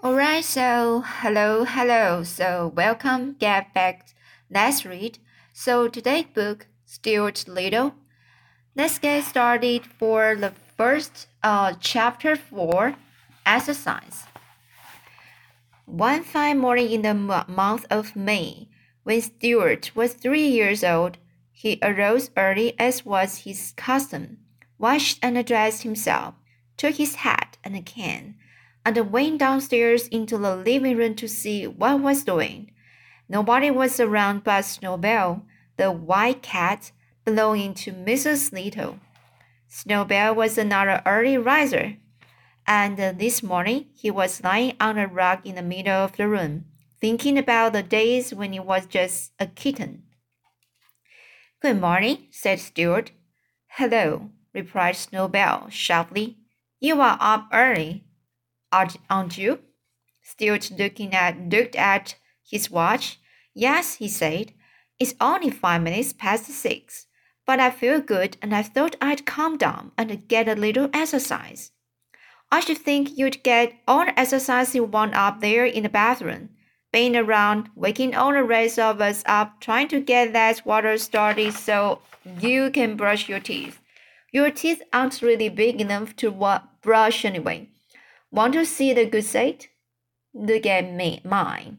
Alright, so hello, hello. So welcome, get back. Let's read. So today's book, Stuart Little. Let's get started for the first uh, chapter four, exercise. One fine morning in the month of May, when Stuart was three years old, he arose early as was his custom, washed and dressed himself, took his hat and a can and went downstairs into the living room to see what was doing. Nobody was around but Snowball, the white cat belonging to Mrs. Little. Snowball was another early riser, and this morning he was lying on a rug in the middle of the room, thinking about the days when he was just a kitten. Good morning, said Stuart. Hello, replied Snowball sharply. You are up early aren't you? Stuart looking at looked at his watch. Yes, he said. It's only five minutes past six. But I feel good and I thought I'd calm down and get a little exercise. I should think you'd get all the exercise you want up there in the bathroom. Being around, waking all the rest of us up, trying to get that water started so you can brush your teeth. Your teeth aren't really big enough to brush anyway. Want to see the good side? Look at me, mine.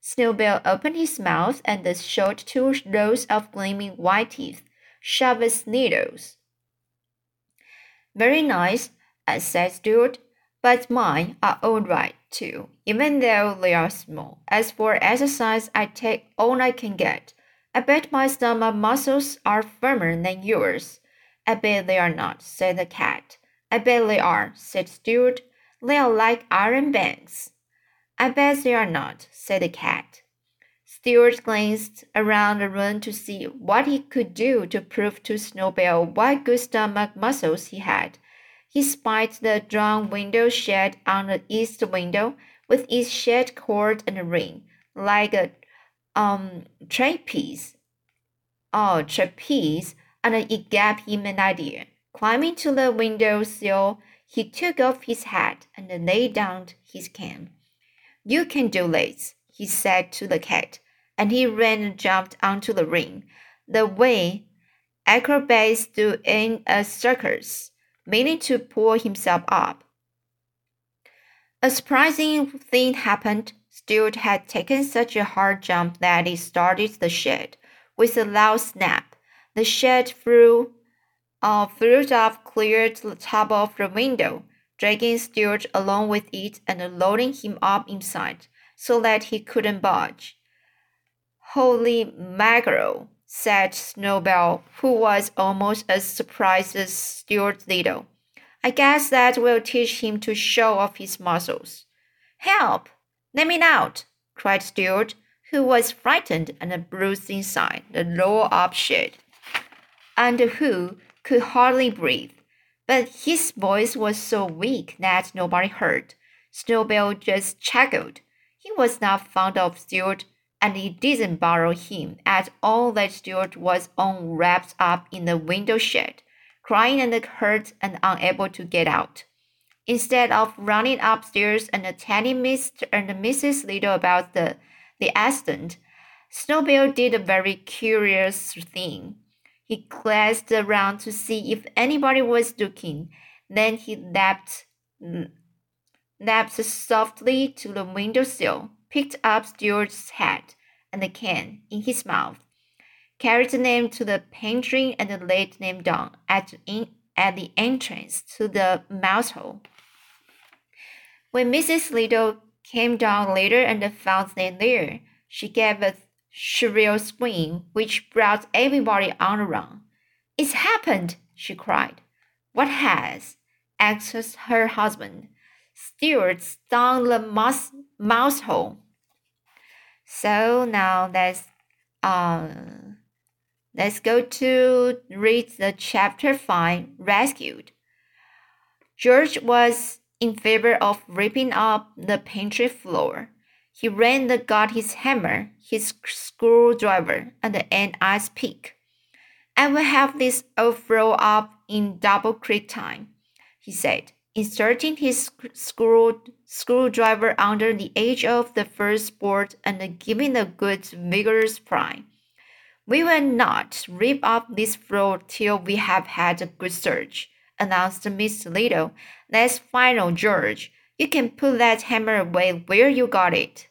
Snowball opened his mouth and showed two rows of gleaming white teeth, sharp as needles. Very nice, said Stuart, but mine are all right too, even though they are small. As for exercise, I take all I can get. I bet my stomach muscles are firmer than yours. I bet they are not, said the cat. I bet they are, said Stuart. They are like iron banks. I bet they are not, said the cat. Stuart glanced around the room to see what he could do to prove to Snowball what good stomach muscles he had. He spied the drawn window shade on the east window with its shade cord and ring, like a um trapeze. Oh, trapeze, and it gave him an idea. Climbing to the window sill, he took off his hat and laid down his can. You can do this, he said to the cat, and he ran and jumped onto the ring, the way acrobats do in a circus, meaning to pull himself up. A surprising thing happened. Stuart had taken such a hard jump that it started the shed. With a loud snap, the shed flew uh, up cleared the top of the window, dragging Stuart along with it and loading him up inside so that he couldn't budge. Holy mackerel, said Snowball, who was almost as surprised as Stuart Little. I guess that will teach him to show off his muscles. Help! Let me out! cried Stuart, who was frightened and bruised inside the roll up shed, and who, could hardly breathe, but his voice was so weak that nobody heard. Snowball just chuckled. He was not fond of Stuart, and it didn't bother him at all that Stuart was on wrapped up in the window shade, crying and hurt and unable to get out. Instead of running upstairs and telling Mr. and Mrs. Little about the, the accident, Snowball did a very curious thing. He glanced around to see if anybody was looking. Then he leapt, leapt softly to the window sill, picked up Stuart's hat and the can in his mouth, carried them to the pantry, and laid them down at, in, at the entrance to the mouse hole. When Mrs. Little came down later and found them there, she gave a shrill scream which brought everybody on the run. It's happened, she cried. What has? asked her husband. Stuart's down the mouse, mouse hole. So now let's uh, let's go to read the chapter five, Rescued. George was in favor of ripping up the pantry floor. He ran and got his hammer, his screwdriver, and an ice pick. I will have this all thrown up in double quick time, he said. inserting his screw, screwdriver under the edge of the first board and giving a good vigorous pry. We will not rip up this floor till we have had a good search, announced Miss Little. That's final, George. You can put that hammer away where you got it.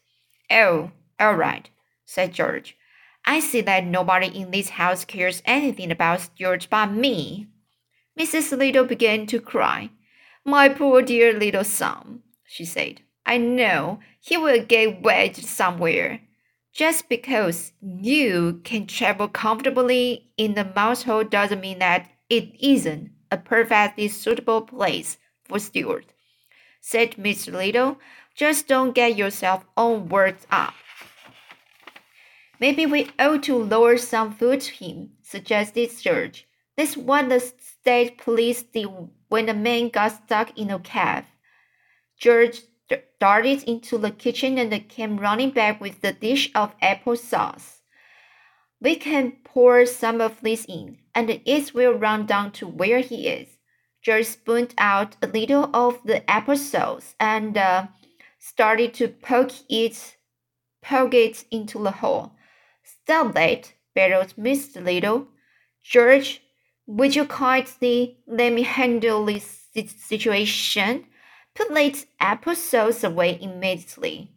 Oh, all right, said George. I see that nobody in this house cares anything about Stuart but me. Mrs. Little began to cry. My poor dear little son, she said. I know he will get wedged somewhere. Just because you can travel comfortably in the mouse hole doesn't mean that it isn't a perfectly suitable place for Stuart, said Miss Little. Just don't get yourself all worked up. Maybe we ought to lower some food to him, suggested George. That's what the state police did when the man got stuck in a cave. George darted into the kitchen and came running back with the dish of apple sauce. We can pour some of this in, and it will run down to where he is. George spooned out a little of the apple sauce and uh, started to poke it, poke it into the hole. Stop that, bellowed Miss Little. George, would you kindly let me handle this situation? Put that apple sauce away immediately.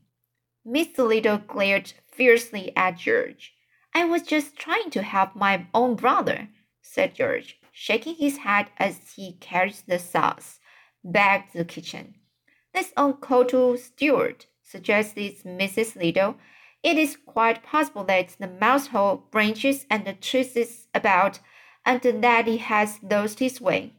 Miss Little glared fiercely at George. I was just trying to help my own brother, said George, shaking his head as he carried the sauce back to the kitchen. All call to Stuart, suggested Mrs. Little. It is quite possible that the mouse hole branches and twists about and that he has lost his way.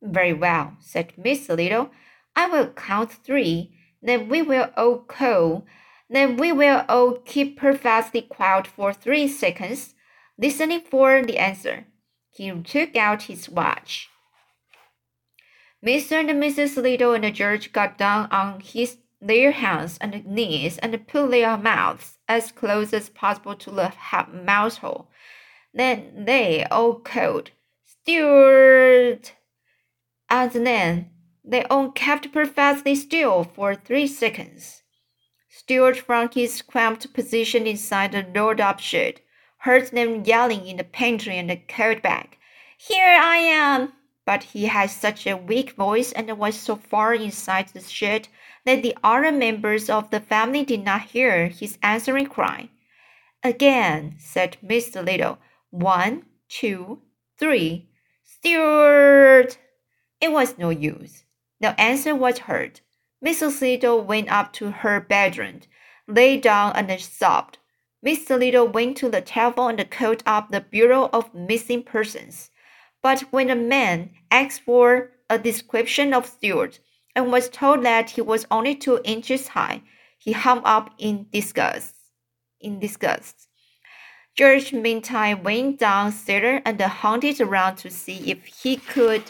Very well, said Miss Little. I will count three, then we will all call. Then we will all keep perfectly quiet for three seconds, listening for the answer. He took out his watch. Mr. and Mrs. Little and George got down on his their hands and knees and put their mouths as close as possible to the mouse hole. Then they all called, Stuart! And then they all kept perfectly still for three seconds. Stuart, from his cramped position inside the rolled up shed, heard them yelling in the pantry and called back, Here I am! But he had such a weak voice and was so far inside the shed that the other members of the family did not hear his answering cry. Again, said Mr. Little, one, two, three. Stuart! It was no use. No answer was heard. Mrs. Little went up to her bedroom, lay down and sobbed. Mr. Little went to the telephone and called up the Bureau of Missing Persons. But when a man asked for a description of Stuart and was told that he was only two inches high, he hung up in disgust. In disgust. George meantime went down downstairs and hunted around to see if he could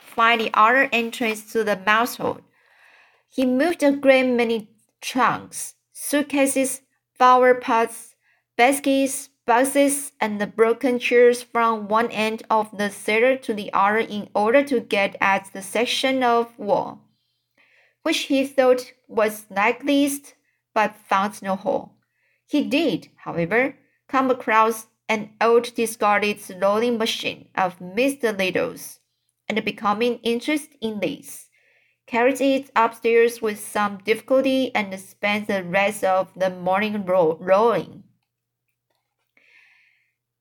find the other entrance to the mouse hole. He moved a great many trunks, suitcases, flower pots, baskets, boxes, and the broken chairs from one end of the cellar to the other in order to get at the section of wall, which he thought was likeliest, but found no hole. He did, however, come across an old discarded rolling machine of Mr. Little's and becoming interested in this, carried it upstairs with some difficulty and spent the rest of the morning ro- rowing.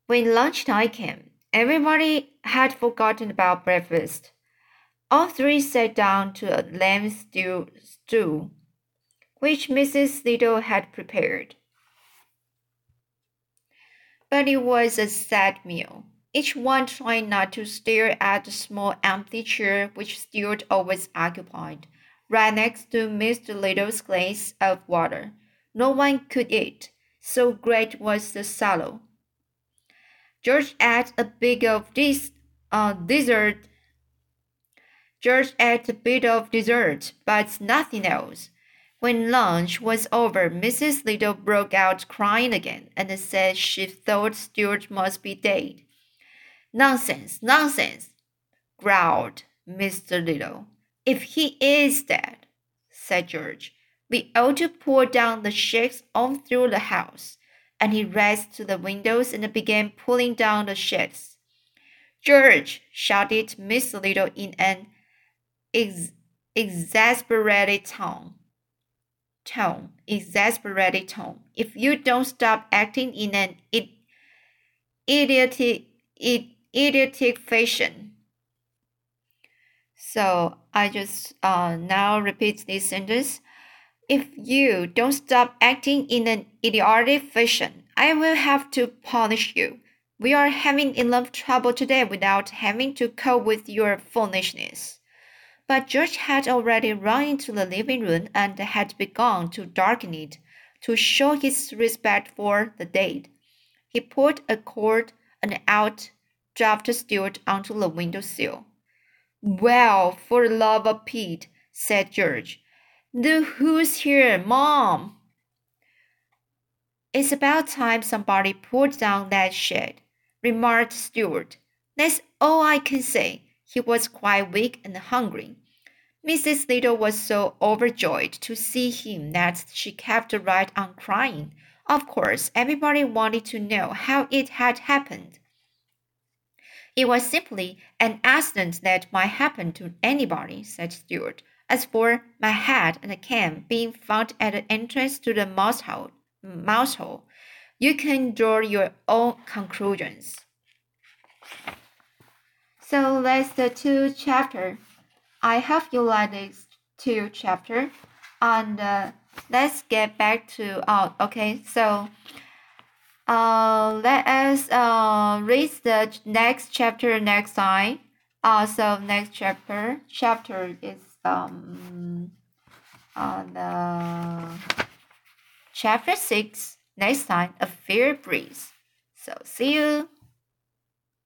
When lunchtime came, everybody had forgotten about breakfast. All three sat down to a lamb stew, stew which Mrs. Little had prepared. But it was a sad meal each one trying not to stare at the small empty chair which Stuart always occupied, right next to Mr. Little's glass of water. No one could eat, so great was the sorrow. George ate a bit of this uh, dessert. George ate a bit of dessert, but nothing else. When lunch was over, Mrs. Little broke out crying again and said she thought Stuart must be dead. Nonsense, nonsense, growled Mr. Little. If he is dead, said George, we ought to pull down the shakes all through the house. And he raced to the windows and began pulling down the shades. George, shouted Miss Little in an ex exasperated tone. Tone, exasperated tone. If you don't stop acting in an idiotic, idiotic fashion. So I just uh, now repeat this sentence. If you don't stop acting in an idiotic fashion, I will have to punish you. We are having enough trouble today without having to cope with your foolishness. But George had already run into the living room and had begun to darken it to show his respect for the dead. He pulled a cord and out dropped Stuart onto the window sill. Well, for the love of Pete, said George. The who's here, Mom? It's about time somebody pulled down that shade, remarked Stuart. That's all I can say. He was quite weak and hungry. Mrs. Little was so overjoyed to see him that she kept right on crying. Of course, everybody wanted to know how it had happened. It was simply an accident that might happen to anybody, said Stuart. As for my hat and can being found at the entrance to the mouse hole, mouse hole, you can draw your own conclusions. So that's the two chapter. I hope you like these two chapter, and uh, let's get back to oh okay so uh, let us uh, read the next chapter next time. Uh, so next chapter chapter is um on the chapter six next time a fair breeze. So see you.